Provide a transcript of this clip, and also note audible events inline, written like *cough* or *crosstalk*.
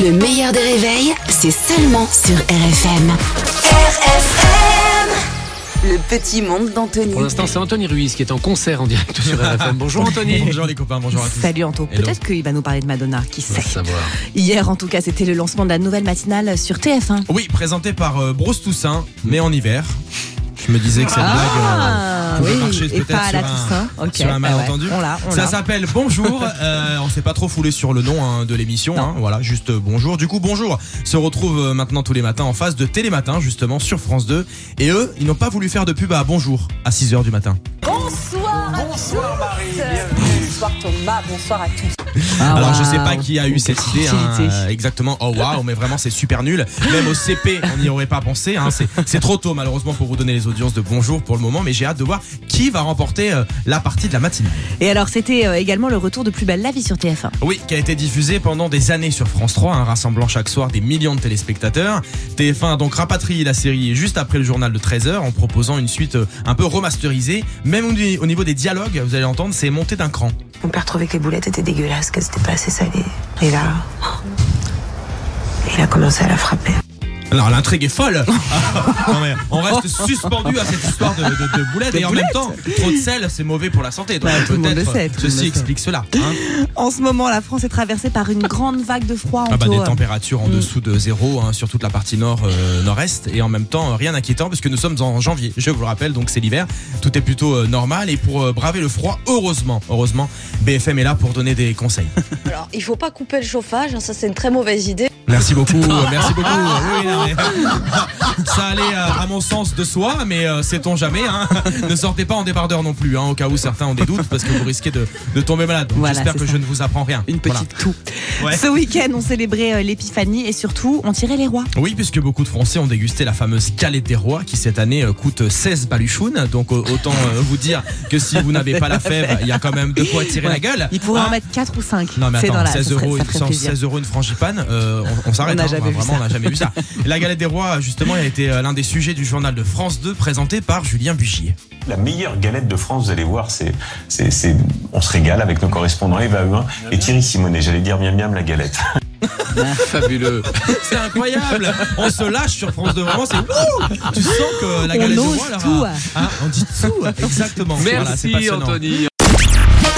Le meilleur des réveils, c'est seulement sur RFM. RFM Le petit monde d'Anthony. Pour l'instant, c'est Anthony Ruiz qui est en concert en direct sur *laughs* RFM. Bonjour Anthony. Bonjour les copains, bonjour à tous. Salut Anto. Peut-être qu'il va nous parler de Madonna, qui sait. savoir. Hier, en tout cas, c'était le lancement de la nouvelle matinale sur TF1. Oui, présenté par euh, Bruce Toussaint, mais en hiver. Je me disais que cette blague euh, marcher Ah, et peut-être pas à la sur, un, sur bah ouais. malentendu. On l'a, on Ça l'a. s'appelle Bonjour. *laughs* Euh, on s'est pas trop foulé sur le nom hein, de l'émission. hein, voilà, juste euh, bonjour. Du coup, bonjour se retrouve euh, maintenant tous les matins en face de Télématin, justement, sur France 2. Et eux, ils n'ont pas voulu faire de pub à Bonjour à 6h du matin. Bonsoir à tous. Bonsoir Thomas, bonsoir à tous. Ah, Alors je sais pas qui a eu cette idée hein, euh, exactement. Oh waouh, mais vraiment c'est super nul. Même au CP, on n'y aurait pas pensé. Hein. C'est, trop tôt malheureusement pour vous donner les audiences de bonjour pour le moment, mais j'ai hâte de voir qui va remporter euh, la partie de la matinée. Et alors, c'était euh, également le retour de Plus belle la vie sur TF1. Oui, qui a été diffusée pendant des années sur France 3, hein, rassemblant chaque soir des millions de téléspectateurs. TF1 a donc rapatrié la série juste après le journal de 13h en proposant une suite euh, un peu remasterisée. Même au au niveau des dialogues, vous allez entendre, c'est monté d'un cran. Mon père trouvait que les boulettes étaient dégueulasses, qu'elles étaient pas assez salées. Et là, il a commencé à la frapper. Alors l'intrigue est folle. *laughs* Non, mais on reste suspendu à cette histoire de, de, de boulettes et en même temps trop de sel c'est mauvais pour la santé. Donc Bah, tout le monde peut-être le sait, tout le monde ceci explique cela. hein. En ce moment, la France est traversée par une grande vague de froid. Ah bah, Anto. des températures en Mm. dessous de zéro hein, sur toute la partie nord euh, nord-est et en même temps rien d'inquiétant puisque nous sommes en janvier. Je vous le rappelle donc c'est l'hiver. Tout est plutôt euh, normal et pour euh, braver le froid heureusement heureusement BFM est là pour donner des conseils. *laughs* Alors, il faut pas couper le chauffage, hein, ça c'est une très mauvaise idée. Merci beaucoup, merci beaucoup. Oui, non, mais- *laughs* ça allait euh, à mon sens de soi, mais euh, sait-on jamais. hein. *laughs* ne sortez pas en débardeur non plus, hein, au cas où certains ont des doutes, parce que vous risquez de, de tomber malade. Voilà, J'espère que ça. je ne vous apprends rien. Une Voilà. petite toux. Ouais. Ce week-end, on célébrait euh, l'épiphanie et surtout, on tirait les rois. Oui, puisque beaucoup de Français ont dégusté la fameuse galette des rois qui cette année euh, coûte 16 baluchounes. Donc autant vous dire que si vous n'avez pas la *laughs* fève, il y a quand même de quoi tirer la gueule. Il pourrait Hein en mettre 4 ou 5. Non mais attends, dans la, 16 ça ferait- euros, ça ferait sans plaisir. 16 euros une frangipane, euh, on, on s'arrête. On n'a hein. jamais vu Vraiment, ça. on n'a jamais vu ça. *laughs* La galette des rois, justement, elle a été euh, l'un des sujets du journal de France 2 présenté par Julien Bugier. La meilleure galette de France, vous allez voir, c'est, c'est, c'est- on se régale avec nos correspondants Eva Huin et Thierry Simonet. J'allais dire miam miam la galette. *laughs* Fabuleux. C'est incroyable On se lâche sur France 2, vraiment, c'est ouh Tu sens que la On galette des ose rois, là, tout. hein, on dit tout, exactement. Voilà, c'est Merci. Anthony.